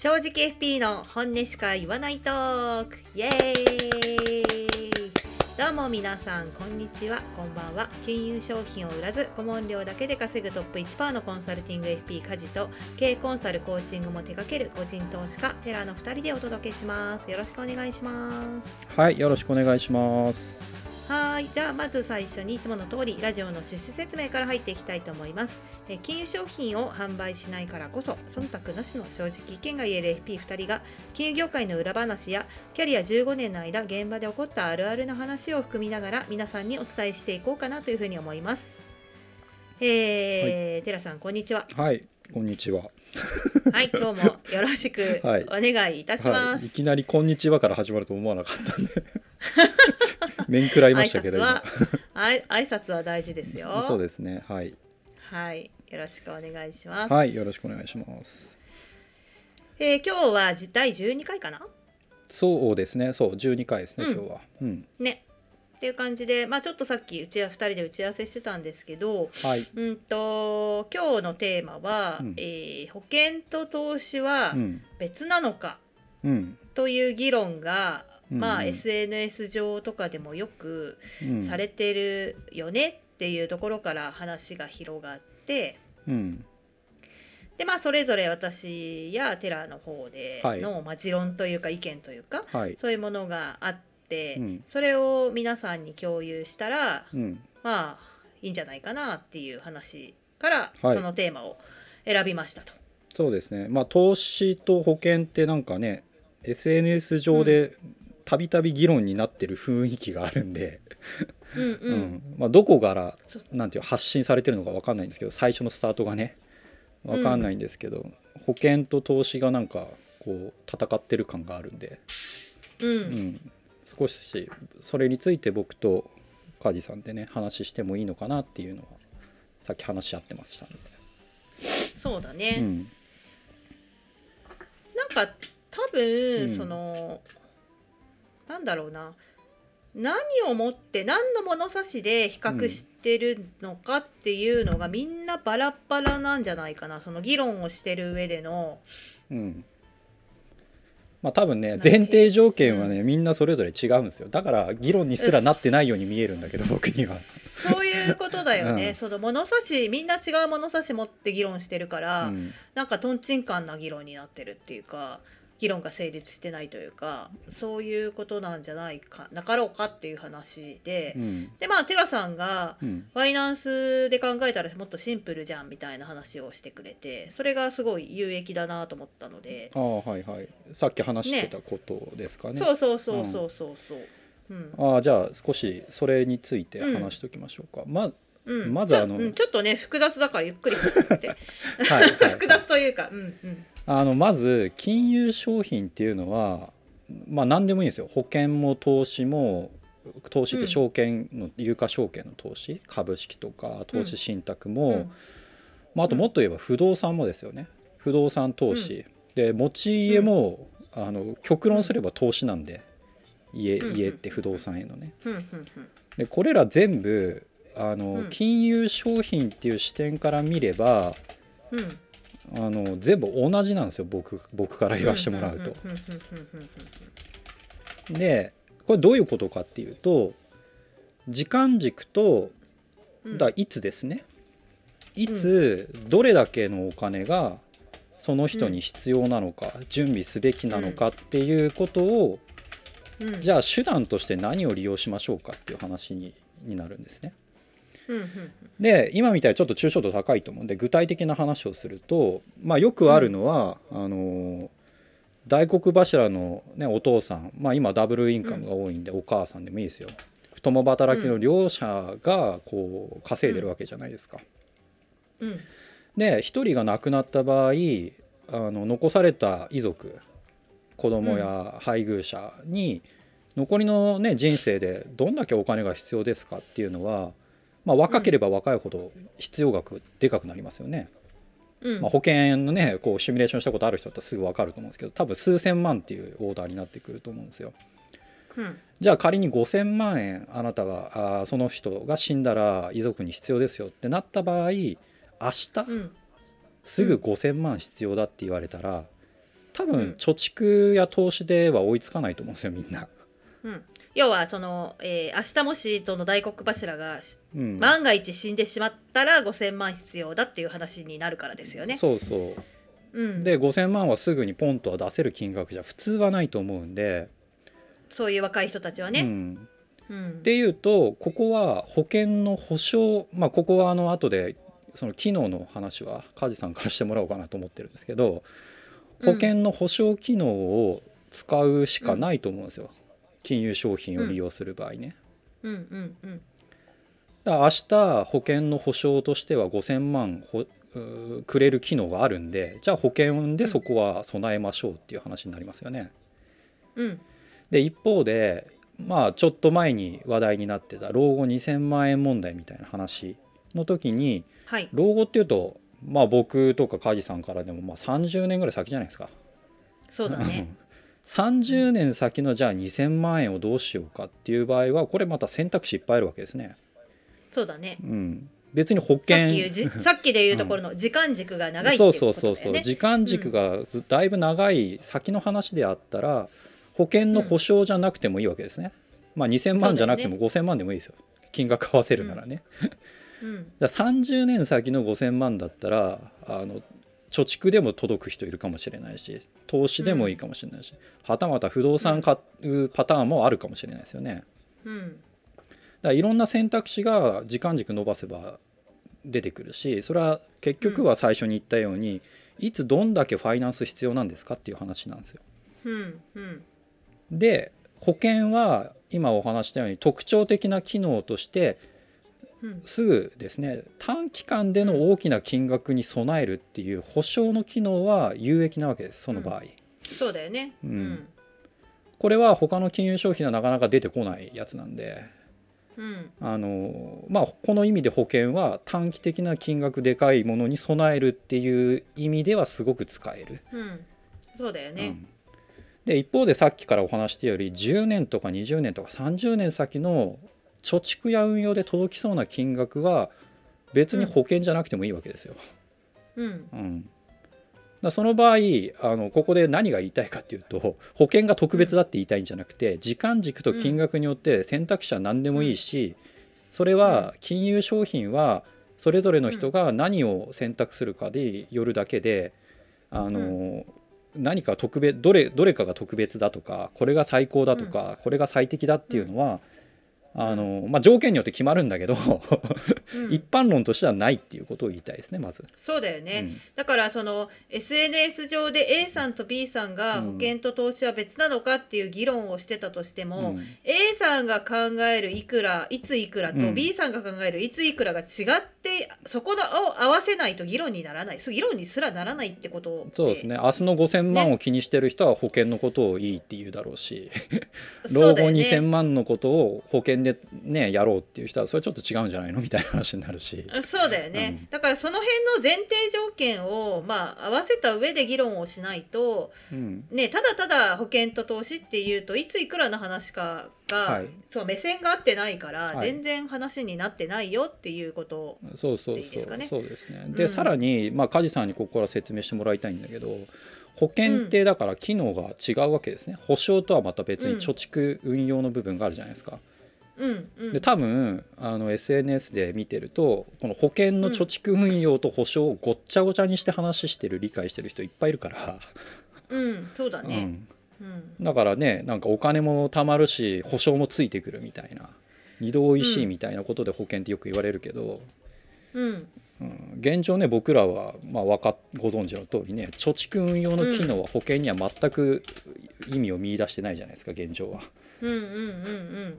正直 FP の本音しか言わないトーク。イエーイ。どうも皆さんこんにちは。こんばんは。金融商品を売らず顧問料だけで稼ぐトップ1%のコンサルティング FP 家事と経営コンサルコーチングも手掛ける個人投資家テラの2人でお届けします。よろしくお願いします。はい、よろしくお願いします。はい、じゃあまず最初にいつもの通りラジオの趣旨説明から入っていきたいと思います。えー金融商品を販売しないからこそ忖度なしの正直意見が言える FP2 人が金融業界の裏話やキャリア15年の間現場で起こったあるあるの話を含みながら皆さんにお伝えしていこうかなというふうに思います。えー、テラさんこんにちは。はい、こんにちは。はい、今日もよろしくはいお願いいたします。はい、いきなりこんにちはから始まると思わなかったんで。面食らいましたけど。挨拶挨拶は大事ですよ。そうですね。はい。はい、よろしくお願いします。はい、よろしくお願いします。えー今日は第12回かな？そうですね。そう、12回ですね、うん今日は。うん。ねっていう感じで、まあ、ちょっとさっきうちは2人で打ち合わせしてたんですけど、はい。うんと今日のテーマは、うんえー保険と投資はうん。別なのかうん。という議論が、まあ、うんうん SNS 上とかでもよくうん。されてるよねっていうところから話が広がって。うん。でまあそれぞれ私やテラの方ではいの、まあ、持論というか意見というかはい。そういうものがあって、うん。それを皆さんに共有したらうん。まあいいんじゃないかなっていう話から、はいそのテーマを選びましたと。そうですね。まあ、投資と保険ってなんかね。SNS 上で。たびたび議論になってる雰囲気があるんで。うんまあ、どこからそなんていう発信されてるのかわかんないんですけど最初のスタートがねわかんないんですけど、保険と投資がなんかこう戦ってる感があるんで、うんうん、少しそれについて僕と梶さんでね話してもいいのかなっていうのはさっき話し合ってましたんで、そうだね、うん。なんか多分、うん。そのなんだろうな。何をもって何の物差しで比較してるのかっていうのがみんなバラバラなんじゃないかな。その議論をしてる上でのうんまあ多分ね前提条件はね、みんなそれぞれ違うんですよ。だから議論にすらなってないように見えるんだけど僕には。そういうことだよね、うん。その物差しみんな違う物差し持って議論してるから、うん。なんかとんちんかんな議論になってるっていうか議論が成立してないというかそういうことなんじゃないかなかろうかっていう話で、うん。でまあテラさんがうん。ファイナンスで考えたらもっとシンプルじゃんみたいな話をしてくれてそれがすごい有益だなと思ったので、ああはいはい。さっき話してたことですかね。そうそうそうそうそうそう。うん。ああじゃあ少しそれについて話しておきましょうか。まうん、まずあのちょ,、うん、ちょっとね複雑だからゆっくり はい、はい 複雑というかうんうん。あのまず金融商品っていうのはまあ何でもいいんですよ。保険も投資も投資って証券の、有価証券の投資？株式とか投資信託も、うん。まあ、あともっと言えば不動産もですよね。不動産投資、で持ち家も、あの極論すれば投資なんで。家うん。家って不動産へのね。うん。うん。でこれら全部あの、うん金融商品っていう視点から見ればうんうんあの全部同じなんですよ僕僕から言わせてもらうと。うんうんうんうんうんでこれどういうことかっていうと時間軸とうんだいつですねいつどれだけのお金がその人に必要なのか、準備すべきなのかっていうことを、うんじゃあ手段として何を利用しましょうかっていう話にになるんですね。うんうんで今みたいにちょっと抽象度高いと思うんで具体的な話をすると、まあ、よくあるのは、あの大黒柱の、ね、お父さん、まあ、今ダブルインカムが多いんで、お母さんでもいいですよ。共働きの両者がこう稼いでるわけじゃないですか。うん。で1人が亡くなった場合あの残された遺族子供や配偶者に残りの、ね、人生でどんだけお金が必要ですかっていうのは、まあ、若ければ若いほど必要額でかくなりますよね。うんまあ、保険のねこうシミュレーションしたことある人だったらすぐ分かると思うんですけど多分数千万っていうオーダーになってくると思うんですよ。うんじゃあ仮に5,000万円あなたがあーその人が死んだら遺族に必要ですよってなった場合明日うんすぐ5,000万必要だって言われたら多うん分貯蓄や投資では追いつかないと思うんですよみんな。うん、要はその、えー明日もしその大黒柱がうん。万が一死んでしまったら5,000万必要だっていう話になるからですよね。そうそう。うん、で5,000万はすぐにポンとは出せる金額じゃ普通はないと思うんで、そういう若い人たちはうね。ん、うん。でいうとここは保険の保証まあここはあの後でその機能の話は梶さんからしてもらおうかなと思ってるんですけど保険の保証機能を使うしかないと思うんですよ、金融商品を利用する場合ね。うんうんうんだから明日保険の保証としては5,000万ほくれる機能があるんでじゃあ保険でそこは備えましょうっていう話になりますよね。うんで一方でまあちょっと前に話題になってた老後2,000万円問題みたいな話の時にはい老後っていうとまあ僕とか梶さんからでもまあ30年ぐらい先じゃないですか。そうだね。30年先のじゃあ2,000万円をどうしようかっていう場合はこれまた選択肢いっぱいあるわけですね。そうだね。うん、別に保さ険 さっきで言うところの時間軸が長いっていうそうことだよね。そうそうそう時間軸がずだいぶ長い先の話であったら保険の保証じゃなくてもいいわけですね。まあ2,000万じゃなくても5,000万でもいいですよ金額合わせるならね。うんだから30年先の5,000万だったらあの貯蓄でも届く人いるかもしれないし投資でもいいかもしれないし、はたまた不動産買うパターンもあるかもしれないですよね。うんだからいろんな選択肢が時間軸伸ばせば出てくるしそれは結局は最初に言ったように、いつどんだけファイナンス必要なんですかっていう話なんですよ。うんうんで保険は今お話したように特徴的な機能としてうんすぐですね短期間での大きな金額に備えるっていう保証の機能は有益なわけですその場合。そうだよね。うんうんこれは他の金融商品はなかなか出てこないやつなんでうんあのまあこの意味で保険は短期的な金額でかいものに備えるっていう意味ではすごく使える。うんそうだよね。うんで一方でさっきからお話したより10年とか20年とか30年先の貯蓄や運用で届きそうな金額は別に保険じゃなくてもいいわけですよ。うん。うん、だその場合あのここで何が言いたいかっていうと保険が特別だって言いたいんじゃなくて時間軸と金額によって選択肢は何でもいいしそれは金融商品はそれぞれの人が何を選択するかでよるだけであの何か特別どれどれかが特別だとかこれが最高だとかこれが最適だっていうのはあのまあ条件によって決まるんだけどうん。一般論としてはないっていうことを言いたいですねまず。そうだよね。うん。だからその SNS 上で A さんと B さんがうん。保険と投資は別なのかっていう議論をしてたとしても、うん。A さんが考えるいくらいついくらと、うん。B さんが考えるいついくらが違ってそこを合わせないと議論にならない。議論にすらならないってことそうですね。明日の5,000万を気にしてる人は保険のことをいいって言うだろうし、そう老後だよね。2,000万のことを保険でねやろうっていう人はそれちょっと違うんじゃないの？みたいな話になるし。そうだよね、だからその辺の前提条件をまあ合わせた上で議論をしないとうん。ねただただ保険と投資っていうといついくらの話かが、はい。そう目線が合ってないから、はい。全然話になってないよっていうことそうそういいそうですかね。そうですね。で、うん。さらにまあ梶さんにここから説明してもらいたいんだけど保険ってだから機能が違うわけですね。保証とはまた別にうん。貯蓄運用の部分があるじゃないですか。うんうん。で多分あの SNS で見てるとこの保険の貯蓄運用と保証をごっちゃごちゃにして話してる理解してる人いっぱいいるから、うんそうだね、うん、うん。だからねなんかお金も貯まるし保証もついてくるみたいな。二度おいしいみたいなことで保険ってよく言われるけど、うん。うん、現状ね僕らは、まあ、わかご存知の通りね貯蓄運用の機能は保険には全く意味を見出してないじゃないですか現状は。だかうんうんうん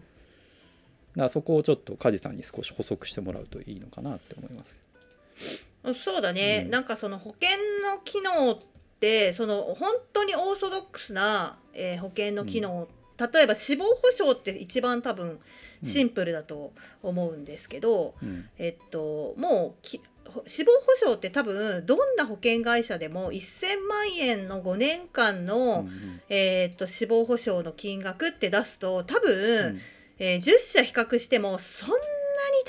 らそこをちょっと梶さんに少し補足してもらうといいのかなって思います。うんそうだね、うん。なんかその保険の機能ってその本当にオーソドックスな、えー保険の機能、例えば死亡保障って一番多分シンプルだと思うんですけど、うん。えっともうき死亡保障って多分どんな保険会社でも1000万円の5年間の、うんうん。えっと死亡保障の金額って出すと多う分、んえー10社比較してもそんな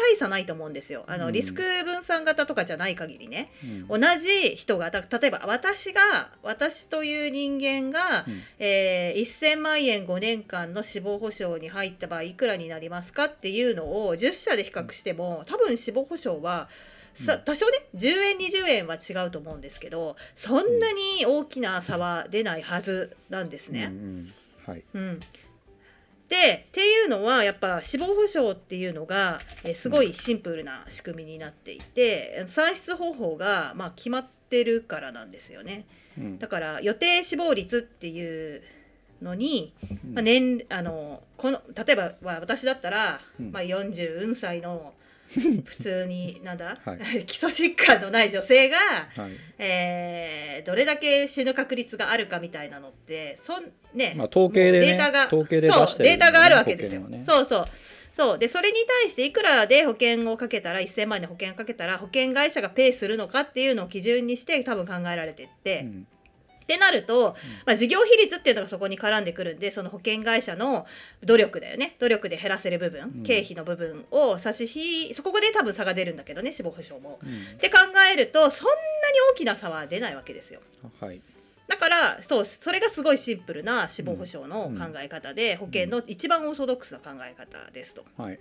大差ないと思うんですよ。あの、うん。リスク分散型とかじゃない限りね。うん。同じ人がだ例えば私が私という人間が、うん。えー1000万円5年間の死亡保障に入った場合いくらになりますかっていうのを10社で比較しても多分死亡保障はさうん。多少ね10円20円は違うと思うんですけどそんなに大きな差は出ないはずなんですね。うんうん。はい。うんでっていうのはやっぱ死亡保障っていうのが、えーすごいシンプルな仕組みになっていて算出方法が、まあ、決まってるからなんですよね。うん。だから予定死亡率っていうのに、うん。まあ、年あのこの例えば、まあ、私だったら、うん。まあ、40歳の 普通になんだ、は 基礎疾患のない女性が、はい。えーどれだけ死ぬ確率があるかみたいなのってそんね、まあ統計でねデータが統計で出してるそうデータがあるわけですよ。ね。そうそう。そう。でそれに対していくらで保険をかけたら1000万円で保険をかけたら保険会社がペイするのかっていうのを基準にして多分考えられてって、うんってなると、まあ、事業比率っていうのがそこに絡んでくるんでその保険会社の努力だよね。努力で減らせる部分、うん。経費の部分を差し引そこで多分差が出るんだけどね死亡保障も。うん。って考えるとそんなに大きな差は出ないわけですよ。はい。だからそうそれがすごいシンプルな死亡保障の考え方で、保険の一番オーソドックスな考え方ですと。はい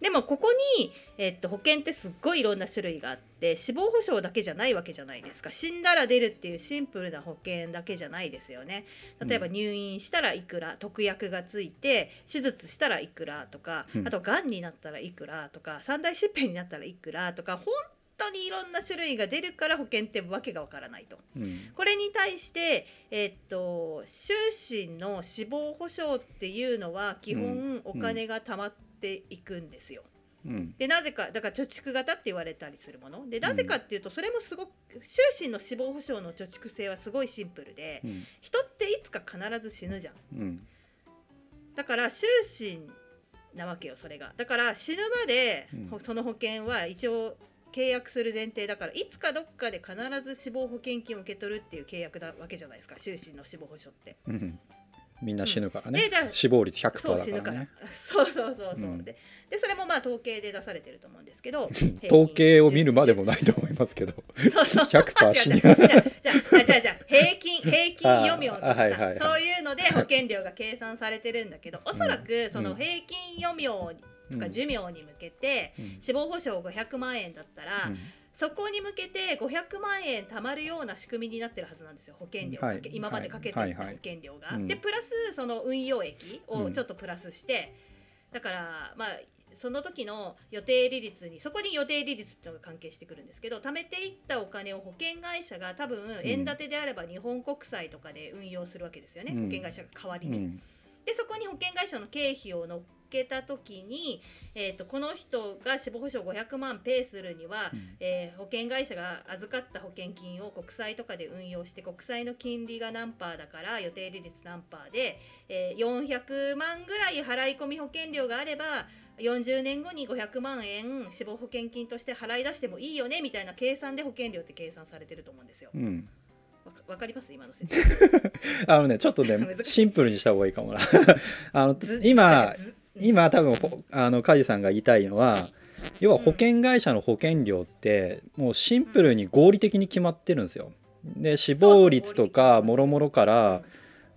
でもここに、えっと、保険ってすっごいいろんな種類があって死亡保障だけじゃないわけじゃないですか。死んだら出るっていうシンプルな保険だけじゃないですよね。例えばうん。入院したらいくら特約がついて手術したらいくらとかうん。あとがんになったらいくらとか三大疾病になったらいくらとか本当にいろんな種類が出るから保険ってわけがわからないと。うん。これに対して、えっと終身の死亡保障っていうのは基本お金が貯まっていくんですよ。うんでなぜかだから貯蓄型って言われたりするものでなぜかっていうとそれもすごく終身の死亡保障の貯蓄性はすごいシンプルでうん人っていつか必ず死ぬじゃん。うんだから終身なわけよそれが。だから死ぬまで、その保険は一応契約する前提だからいつかどっかで必ず死亡保険金を受け取るっていう契約なわけじゃないですか終身の死亡保障って。うんみんな死ぬからね。でじゃあ死亡率100%そう死ぬから。だからね。そうそうそうそう。うん。ででそれもまあ統計で出されてると思うんですけど統計を見るまでもないと思いますけど。そ うそう。100%死じゃあじゃあじゃ平均平均余命とか。あはいはい。そういうので保険料が計算されてるんだけどおそらくそのうん。平均余命とか寿命に向けてうん。死亡保障500万円だったら、うんそこに向けて500万円貯まるような仕組みになってるはずなんですよ保険料、はい。今までかけていた保はい。はい。険料が。うん。でプラスその運用益うん。をちょっとプラスして、だからまあその時の予定利率にそこに予定利率っていうのが関係してくるんですけど貯めていったお金を保険会社が多分円建てであれば日本国債とかで運用するわけですよね、うん。保険会社が代わりに。うん。でそこに保険会社の経費を乗っけた時に、えー、とこの人が死亡保障500万ペイするには、うん。えー保険会社が預かった保険金を国債とかで運用して国債の金利が何パーだから予定利率何パーで、えー400万ぐらい払い込み保険料があれば40年後に500万円死亡保険金として払い出してもいいよねみたいな計算で保険料って計算されてると思うんですよ。うん。わかります？今の説明。あのねちょっとね シンプルにした方がいいかもな。あのず今ず今多分ほあの梶さんが言いたいのは要は保険会社の保険料ってもうシンプルに合理的に決まってるんですよ。で死亡率とかもろもろから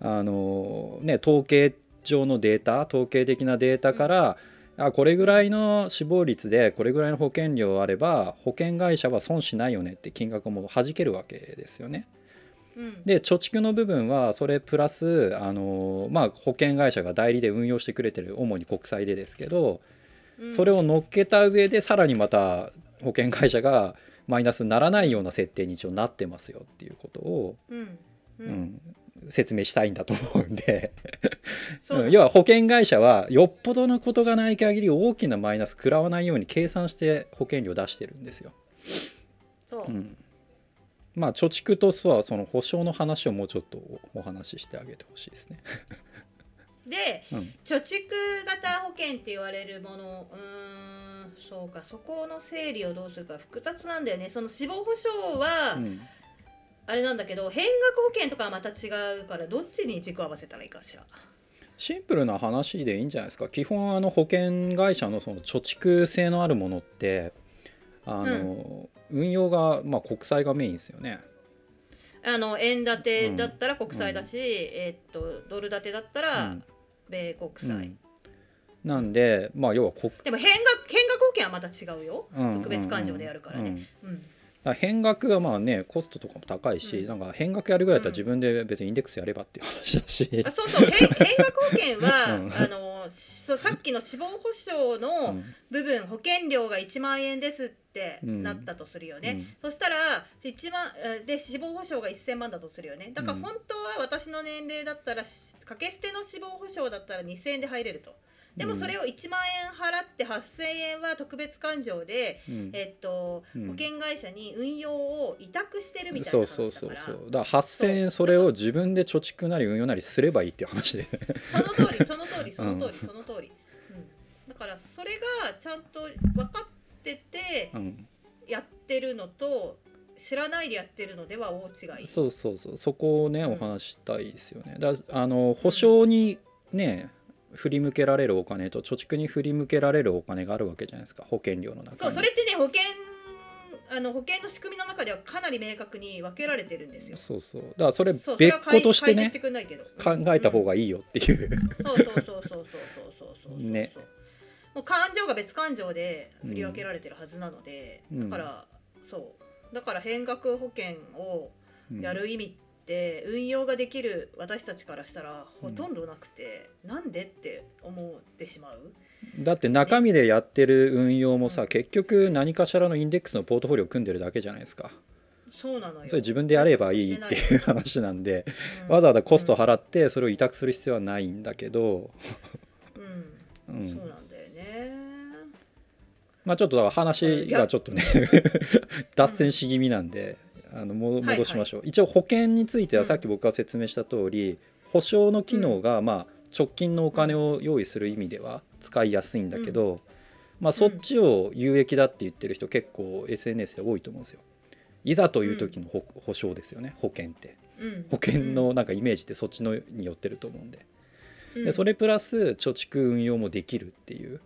あのね統計上のデータ統計的なデータから、あこれぐらいの死亡率でこれぐらいの保険料あれば保険会社は損しないよねって金額も弾けるわけですよね。うん。で貯蓄の部分はそれプラスあの、まあ、保険会社が代理で運用してくれてる主に国債でですけどうん。それを乗っけた上でさらにまた保険会社がマイナスにならないような設定に一応なってますよっていうことを、うん。ううん。ん説明したいんだと思うんで。要は保険会社はよっぽどのことがない限り大きなマイナス食らわないように計算して保険料出してるんですよ。そう。うんまあ貯蓄とはその保証の話をもうちょっとお話ししてあげてほしいですね。でうん。貯蓄型保険って言われるものうーんそうかそこの整理をどうするか複雑なんだよね。その死亡保障はうん。あれなんだけど変額保険とかはまた違うからどっちに軸を合わせたらいいかしら。シンプルな話でいいんじゃないですか。基本あの保険会社のその貯蓄性のあるものってあの、運用が、まあ、国債がメインですよね。あの円建てだったら国債だし、えーっとドル建てだったうらん。米国債、うん。なんでまあ要は国、でも変額変額保険はまた違うよ、うん。特別勘定でやるからうんね、うん。変額はまあねコストとかも高いし、うん。なんか変額やるぐらいだったら自分で別にインデックスやればっていう話だし。あ、そうそう。変 変額保険は、うん。あのさっきの死亡保障うのん。部分、保険料が1万円ですってうん。なったとするよね、そしたら1万えで死亡保障が1000万だとするよね。だからうん。本当は私の年齢だったらし掛け捨ての死亡保障だったら2000円で入れるとでもそれを1万円払って8000円は特別勘定で、うん。えっとうん。保険会社に運用を委託してるみたいなそう話だから。そうそうそうだから8,000円それを自分で貯蓄なり運用なりすればいいっていう話で。その通りその通りその通り その通り、うん、だからそれがちゃんと分かっててうん。やってるのと知らないでやってるのでは大違い。そうそうそう。そこをねうん。お話ししたいですよね。だあの保証にね振り向けられるお金と貯蓄に振り向けられるお金があるわけじゃないですか。保険料の中に。そうそれってね保険あの保険の仕組みの中ではかなり明確に分けられてるんですよ。そうそう。だからそれ別個としてね考えた方がいいよっていう、うん、そうそうそうそうそうそうそうねもう感情が別感情で振り分けられてるはずなので、うん、だからそうだから変額保険をやる意味って、うん運用ができる私たちからしたらほとんどなくて、なんでって思ってしまう？だって中身でやってる運用もさ、うん。結局何かしらのインデックスのポートフォリオを組んでるだけじゃないですか。そうなのよ。それ自分でやればいいっていう話なんで、うん。わざわざコスト払ってそれを委託する必要はないんだけど、うん、うん。そうなんだよね。まあちょっと話がちょっとね 脱線し気味なんで、あのも戻しましょう、一応保険についてはさっき僕が説明した通り、保証の機能がまあ直近のお金を用意する意味では使いやすいんだけど、まあそっちを有益だって言ってる人結構 SNS で多いと思うんですよ。いざという時の保保証ですよね保険って。うん。保険のなんかイメージってそっちのによってると思うんで。うん。でそれプラス貯蓄運用もできるっていう。だか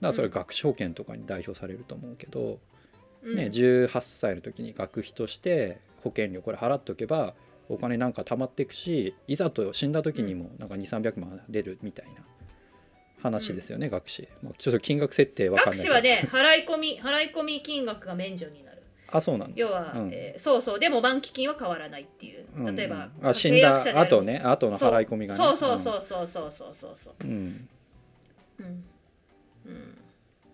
らそれ学資保険とかに代表されると思うけど、うんね、18歳の時に学費として保険料これ払っておけばお金なんか貯まっていくしいざと死んだ時にもなんか2300万出るみたいな。話ですよね、学資、まあ、ちょっと金額設定わかんない学士はね払い込み払い込み金額が免除になる。あそうなんだ。要は、うん。えーそうそう。でも満期金は変わらないっていう。うん。例えば、あ死ん契約者である。だ後ね後の払い込みがね。そうそうそうそうそうそうそうそう。うん、うん。うん。うん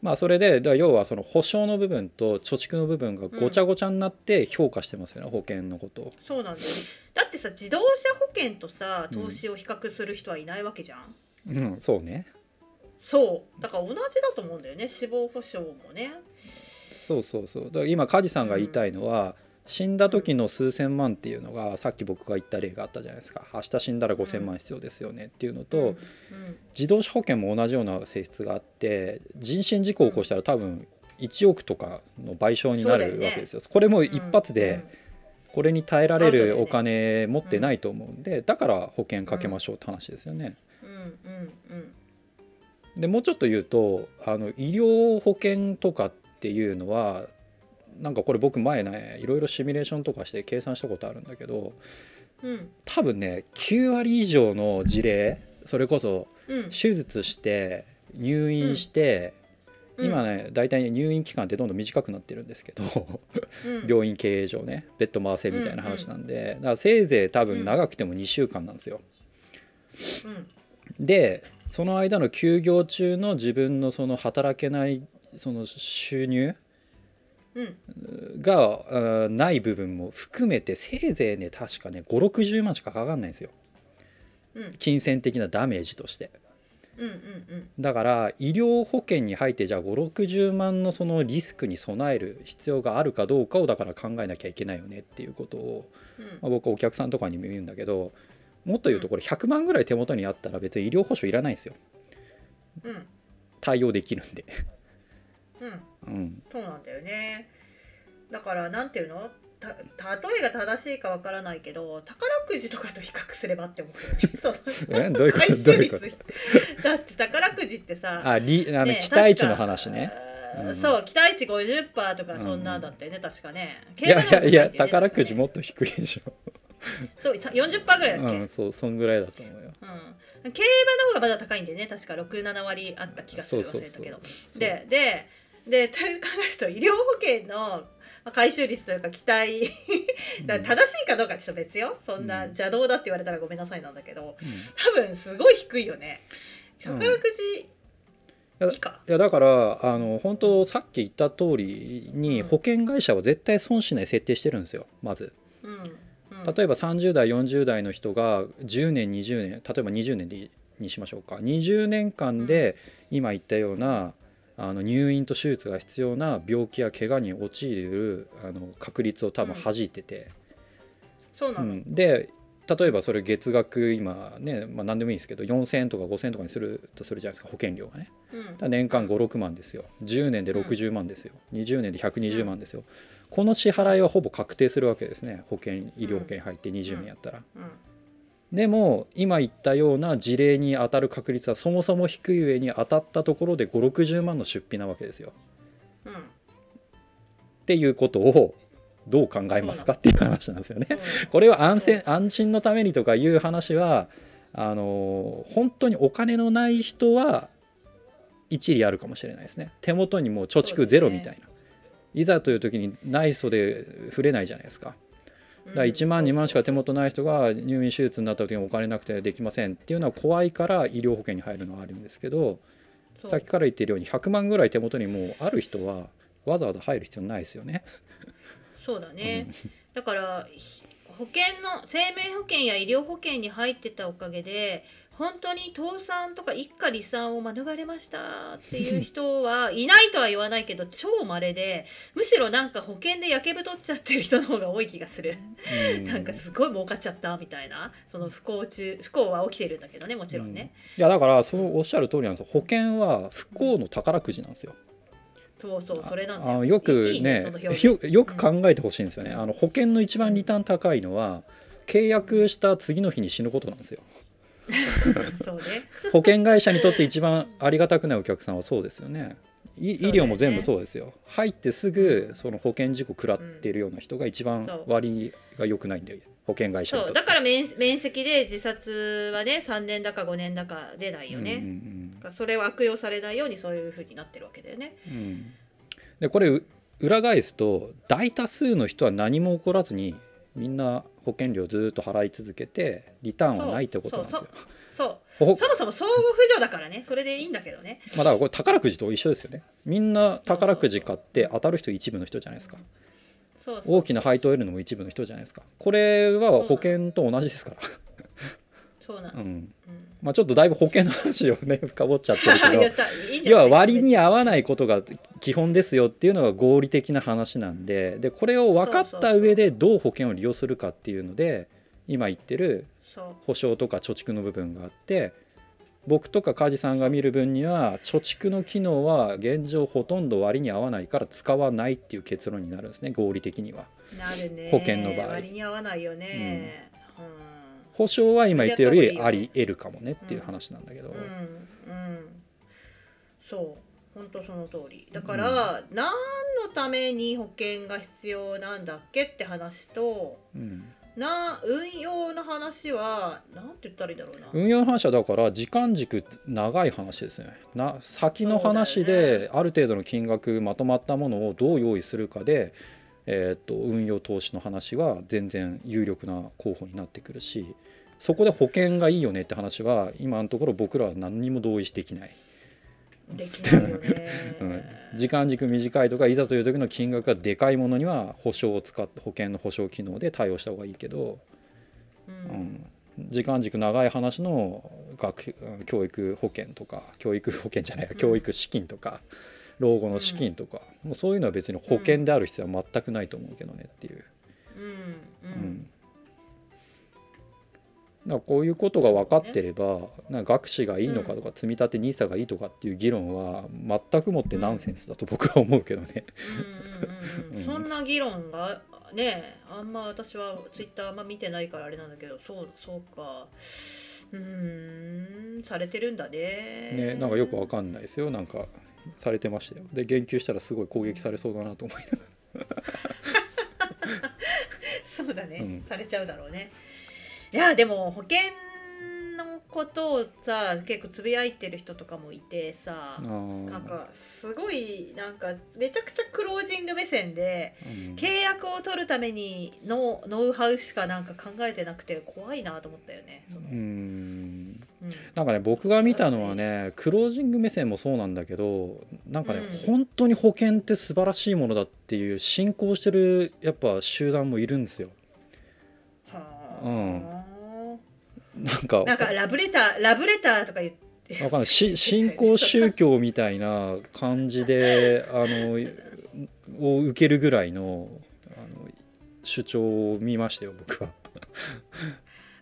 まあそれでだ要はその保証の部分と貯蓄の部分がごちゃごちゃになって評価してますよね、保険のことを。そうなんだよ。ねだってさ自動車保険とさ投資を比較する人はいないわけじゃん、うんそうね。そう。だから同じだと思うんだよね。死亡保障もね。そうそうそう。だから今梶さんが言いたいのは、死んだ時の数千万っていうのがさっき僕が言った例があったじゃないですか。明日死んだら5,000万必要ですよねっていうのと、うん。自動車保険も同じような性質があって人身事故を起こしたら多分1億とかの賠償になるわけですよ。これも一発でこれに耐えられるお金持ってないと思うんでだから保険かけましょうって話ですよね。でもうちょっと言うとあの医療保険とかっていうのはなんかこれ僕前ねいろいろシミュレーションとかして計算したことあるんだけどうん多分ね9割以上の事例それこそうん。手術して入院して、うん。今ね大体入院期間ってどんどん短くなってるんですけどうん。病院経営上ねベッド回せみたいな話なんで、だからせいぜい多分長くても2週間なんですよ。うん。でその間の休業中の自分のその働けないその収入うんがない部分も含めてせいぜいね確かね560万しかかかんないんですよ。うん。金銭的なダメージとして。うんうんだから医療保険に入ってじゃあ560万のそのリスクに備える必要があるかどうかをだから考えなきゃいけないよねっていうことを、うん。まあ、僕お客さんとかにも言うんだけどもっと言うとこれ100万ぐらい手元にあったら別に医療保障いらないんですよ。うん。対応できるんで、うんうん、そうなんだよね。だからなんていうの？た例えが正しいかわからないけど宝くじとかと比較すればって思うよね。どういうこ回とどうう率こと？だって宝くじってさありあの、ね期待値の話ね。うん。そう期待値50%とかそんなんだったよね、確かね。いやいやいやいんだよね宝くじもっと低いでしょ。そうさ40%ぐらいだっけ、うんそうそんぐらいだと思うよ。うん、競馬の方がまだ高いんでね確か。67割あった気がする。そうそうそう。忘れたけど。そう。でででという考えると医療保険のまあ回収率というか期待正しいかどうかちょっと別よ。そんなうん。邪道だって言われたらごめんなさいなんだけどうん。多分すごい低いよね。うん。宝くじ以下、いやだからあの本当さっき言った通りにうん。保険会社は絶対損しない設定してるんですよ。まず。うん。うん。例えば30代40代の人が10年20年例えば20年でにしましょうか。20年間で今言ったようなあの入院と手術が必要な病気や怪我に陥るあの確率を多分弾いてて、そうなの、うん。で例えばそれ月額今ね、まあ、何でもいいですけど4,000円とか5,000円とかにするとするじゃないですか保険料がね。うん。年間56万ですよ。10年で60万ですよ、20年で120万ですよ、この支払いはほぼ確定するわけですね。保険医療保険入って20年やったら、うんでも今言ったような事例に当たる確率はそもそも低い上に当たったところで560万の出費なわけですよ。うんっていうことをどう考えますか？っていう話なんですよね。うんこれは安全安心のためにとかいう話はあの本当にお金のない人は一理あるかもしれないですね。手元にもう貯蓄ゼロみたいな、いざという時に内装で触れないじゃないですかだから1万2万しか手元ない人が入院手術になった時にお金なくてできませんっていうのは怖いから医療保険に入るのはあるんですけどさっきから言ってるように100万ぐらい手元にもうある人はわざわざ入る必要ないですよね。そうだね、だからひ保険の生命保険や医療保険に入ってたおかげで本当に倒産とか一家離散を免れましたっていう人はいないとは言わないけど超稀でむしろなんか保険でやけ太っちゃってる人の方が多い気がする、うん。なんかすごい儲かっちゃったみたいなその不幸中不幸は起きてるんだけどねもちろんね、いやだからそうおっしゃる通りなんですよ。保険は不幸の宝くじなんですよ。そうそうそれなんだあのよくねよよく考えてほしいんですよね。あの保険の一番リターン高いのは契約した次の日に死ぬことなんですよ。そうね。保険会社にとって一番ありがたくないお客さんはそうですよね。い医療も全部そうですよ。入ってすぐその保険事故食らっているような人が一番割が良くないんで保険会社だから面面積で自殺はね3年だか5年だか出ないよね、うんうんそれを悪用されないようにそういうふうになってるわけだよね。うんうんでこれう裏返すと大多数の人は何も起こらずにみんな保険料ずっと払い続けてリターンはないってことなんですよ。そうほそもそも相互扶助だからねそれでいいんだけどね。まあだからこれ宝くじと一緒ですよね。みんな宝くじ買って当たる人一部の人じゃないですか。そうそう大きな配当を得るのも一部の人じゃないですか。これは保険と同じですから。そうなの、うん。うんまあちょっとだいぶ保険の話をね 深掘っちゃってるけど要よは割に合わないことが基本ですよっていうのが合理的な話なんででこれを分かった上でどう保険を利用するかっていうので今言ってる保証とか貯蓄の部分があって僕とか梶さんが見る分には貯蓄の機能は現状ほとんど割に合わないから使わないっていう結論になるんですね合理的には。なるね。保険の場合。割に合わないよね。保証は今言ったよりあり得るかもねっていう話なんだけど。うん、うんうん、そう本当その通り。だから、何のために保険が必要なんだっけって話とうん。な運用の話はなんて言ったらいいんだろうな、運用の話はだから時間軸長い話ですね。な先の話である程度の金額まとまったものをどう用意するかで、えーっと運用投資の話は全然有力な候補になってくるしそこで保険がいいよねって話は今のところ僕らは何にも同意できない、できないよね、うん、時間軸短いとかいざという時の金額がでかいものには保証を使って保険の保証機能で対応した方がいいけど、ううん。ん、時間軸長い話の学うん教育保険とか教育保険じゃないやうん。教育資金とか、老後の資金とか、もうそういうのは別に保険である必要は全くないと思うけどねっていう、うん。ううん。んだからこういうことが分かってれば、なんか学士がいいのかとか、積み立て NISA がいいとかっていう議論は全くもってナンセンスだと僕は思うけどね。うんうんうんうんうん。そんな議論がねあんま私はツイッターあんま見てないからあれなんだけどそうそうか。うーんされてるんだね。ねなんかよくわかんないですよ。なんかされてましたよ。で言及したらすごい攻撃されそうだなと思いながそうだね、うん。されちゃうだろうね。いやでも保険のことをさ結構つぶやいてる人とかもいてさなんかすごいなんかめちゃくちゃクロージング目線でうん。契約を取るためにのノウハウしかなんか考えてなくて怖いなと思ったよね。その。うんうんなんかね僕が見たのはねクロージング目線もそうなんだけどなんかね、うん。本当に保険って素晴らしいものだっていう信仰してるやっぱ集団もいるんですよ。はなんかあなんかラブレターラブレターとか言って。わかんない。し信仰宗教みたいな感じで あのを受けるぐらいのあの主張を見ましたよ僕は。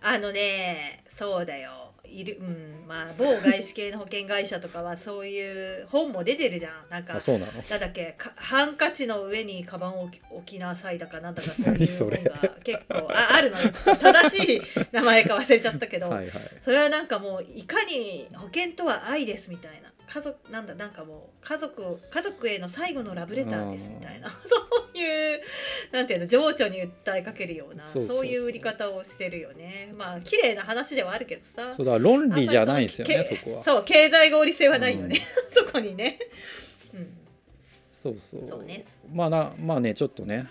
あのねそうだよいるうんまあ某外資系の保険会社とかはそういう本も出てるじゃん。なんかあそうなの？なんだっけかハンカチの上にカバンを置き置きなさいだかなんだかそういう本が 結構ああるのよ。ちょっと正しい名前か忘れちゃったけど、はいはい。それはなんかもういかに保険とは愛ですみたいな家族なんだなんかもう家族を家族への最後のラブレターですみたいな。そういうなんていうの情緒に訴えかけるようなそういう売り方をしてるよね。まあ綺麗な話ではあるけどさ。そうだ論理じゃないんですよねそこは。そう経済合理性はないよね、そこにね、うん、そうそう。そうねまあなまあねちょっとね。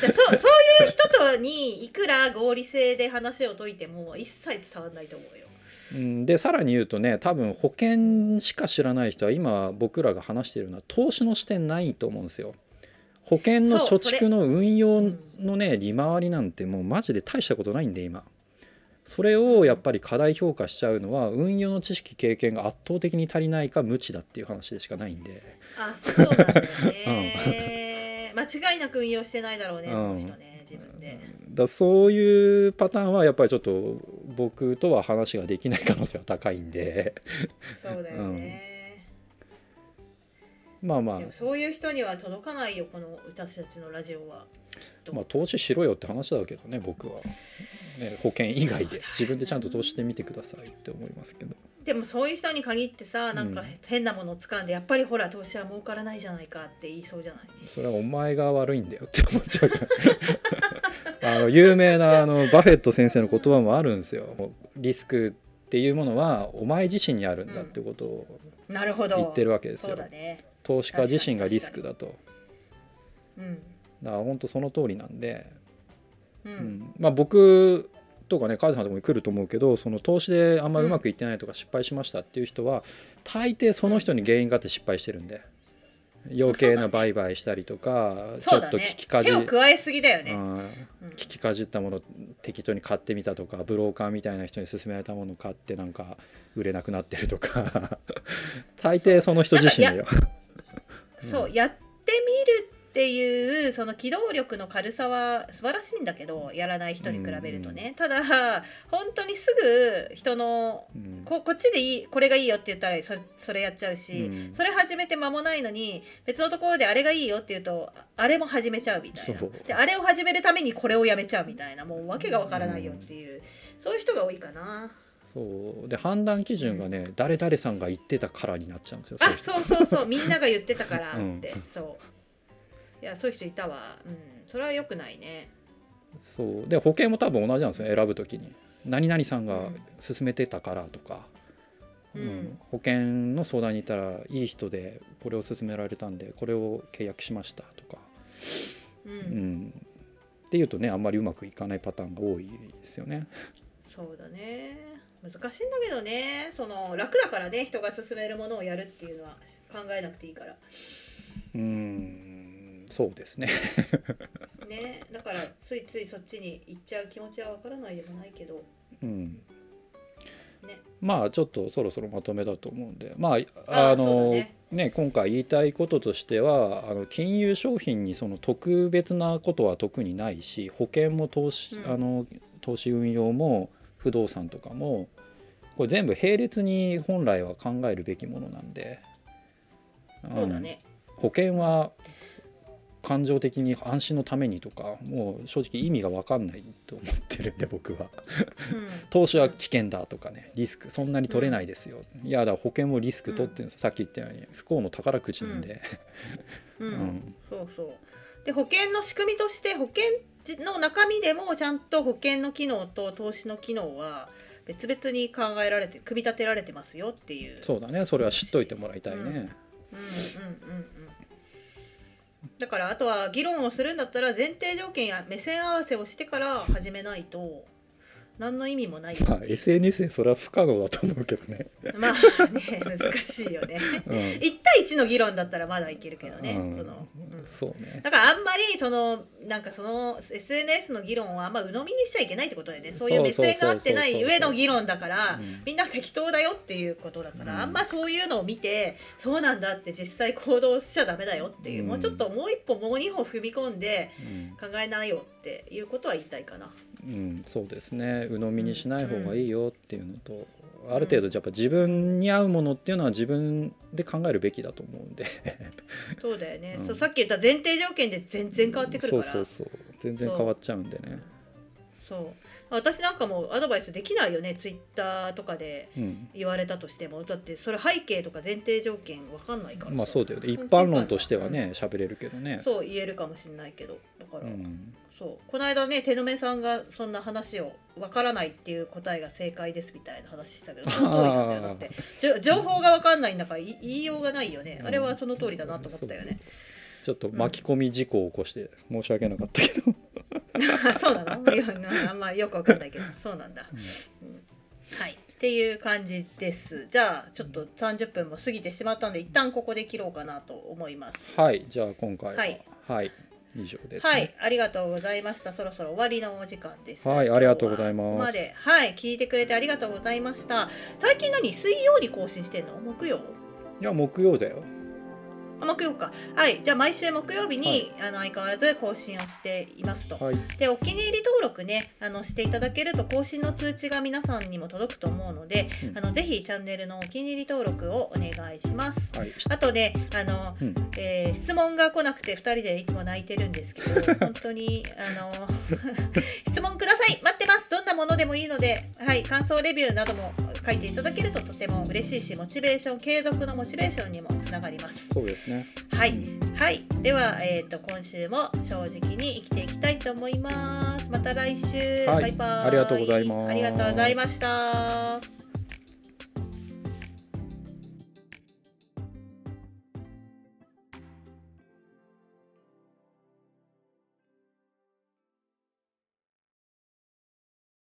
でそそういう人とにいくら合理性で話を解いても一切伝わらないと思うよ。うん、でさらに言うとね多分保険しか知らない人は今僕らが話しているのは投資の視点ないと思うんですよ。保険の貯蓄の運用のね利回りなんてもうマジで大したことないんで今。それをやっぱり過大評価しちゃうのは運用の知識経験が圧倒的に足りないか無知だっていう話でしかないんで。あそうなんだよね、間違いなく運用してないだろうね、うんその人ね自分で。だそういうパターンはやっぱりちょっと僕とは話ができない可能性は高いんで。そうだよね、まあまでもそういう人には届かないよこの私たちのラジオはまあ投資しろよって話だけどね僕は、ね、保険以外で自分でちゃんと投資してみてくださいって思いますけど。でもそういう人に限ってさなんかうん変なものを掴んでやっぱりほら投資は儲からないじゃないかって言いそうじゃない？それはお前が悪いんだよって思っちゃう。か らあの有名なあのバフェット先生の言葉もあるんですよ。リスクっていうものはお前自身にあるんだってことをなるほど。言ってるわけですよ、だね。投資家自身がリスクだと。うんだから本当その通りなんで、うん、うん。まあ僕とかねカズさんとこに来ると思うけどその投資であんまうまくいってないとか失敗しましたっていう人は、大抵その人に原因があって失敗してるんで余計な売買したりとか、ちょっと聞きかじ手を加えすぎだよね、うん。うん。聞きかじったもの適当に買ってみたとかブローカーみたいな人に勧められたものを買ってなんか売れなくなってるとか 大抵その人自身だよ。そうやってみるっていうその機動力の軽さは素晴らしいんだけどやらない人に比べるとね、ただ本当にすぐ人のうん。ここっちでいいこれがいいよって言ったらそそれやっちゃうし、うん。それ始めて間もないのに別のところであれがいいよって言うとああれも始めちゃうみたいな。であれを始めるためにこれをやめちゃうみたいなもう訳がわからないよっていう、そういう人が多いかな。そう。で判断基準がね、誰々さんが言ってたからになっちゃうんですよ。あそうそうそう。みんなが言ってたからって、うん。そういやそういう人いたわ。うん。それは良くないね。そう。で保険も多分同じなんですよ選ぶ時に。何々さんが勧めてたからとか、うん。保険の相談に行ったらいい人でこれを勧められたんでこれを契約しましたとか、うん、うん、っていうとねあんまりうまくいかないパターンが多いですよね。そうだね。難しいんだけどね。その楽だからね。人が勧めるものをやるっていうのは考えなくていいから。うんそうですね。ねだからついついそっちに行っちゃう気持ちはわからないでもないけど。うん。ね。まあちょっとそろそろまとめだと思うんで。まああのね。ね今回言いたいこととしてはあの金融商品にその特別なことは特にないし保険も投資、うん。あの投資運用も不動産とかもこれ全部並列に本来は考えるべきものなんで、そうだね。うん保険は感情的に安心のためにとかもう正直意味が分かんないと思ってるんで僕は。うん。投資は危険だとかねリスクそんなに取れないですよ、いやだから保険もリスク取ってるんです、さっき言ったように不幸の宝くじなんで、うん。うん。そうそう。で保険の仕組みとして保険の中身でもちゃんと保険の機能と投資の機能は別々に考えられて組み立てられてますよっていう。そうだね。それは知っといてもらいたいね、うん。うんうんうんうんだからあとは議論をするんだったら前提条件や目線合わせをしてから始めないと。何の意味もないよまあ SNS でそれは不可能だと思うけどね、まあね難しいよね。うん。1対1の議論だったらまだいけるけどね、うん。その、うん。そうね。だからあんまりそのなんかその SNS の議論はあんま鵜呑みにしちゃいけないってことでね。そういう目線が合ってない上の議論だからうん。みんな適当だよっていうことだから、うん。あんまそういうのを見てそうなんだって実際行動しちゃダメだよっていう、うん。もうちょっともう一歩もう二歩踏み込んでうん。考えないよっていうことは言いたいかな。うん、そうですね。鵜呑みにしない方がいいよっていうのと、ある程度やっぱ自分に合うものっていうのは自分で考えるべきだと思うんで。そうだよね、うん。そうさっき言った前提条件で全然変わってくるから。そうそうそう。全然変わっちゃうんでね。そう。私なんかもアドバイスできないよね。ツイッターとかでうん。言われたとしても。だってそれ背景とか前提条件わかんないからさ。まあそうだよね。一般論としてはね喋、れるけどね。そう言えるかもしれないけど。だから、うんそう。この間ね手の目さんがそんな話をわからないっていう答えが正解ですみたいな話したけど その通りなんだよだって。情報がわかんないんだからい言いようがないよね。あれはその通りだなと思ったよね、ちょっと巻き込み事故を起こして申し訳なかったけど、そうなの？あんまよくわかんないけど。そうなんだ、うん。はい。っていう感じです。じゃあちょっと30分も過ぎてしまったんで一旦ここで切ろうかなと思います。はい。じゃあ今回は。はい。はい、以上です、ね、はい、ありがとうございました。そろそろ終わりのお時間です。はいありがとうございますまで、はい、聞いてくれてありがとうございました。最近何？水曜に更新してんの？木曜？いや木曜だよあ木曜か。はい、じゃあ毎週木曜日に、あの相変わらず更新をしていますと。はい。でお気に入り登録ねあのしていただけると更新の通知が皆さんにも届くと思うので、うん。あのぜひチャンネルのお気に入り登録をお願いします。はい。あとねあのうん。えー質問が来なくて2人でいつも泣いてるんですけど 本当にあの 質問ください。待ってます。どんなものでもいいので、はい、感想レビューなども書いていただけるととても嬉しいしモチベーション継続のモチベーションにもつながります。そうですね。はい、うん。はい、では、えー、と今週も正直に生きていきたいと思います。また来週、はい。バイバイ。ありがとうございます。ありがとうございました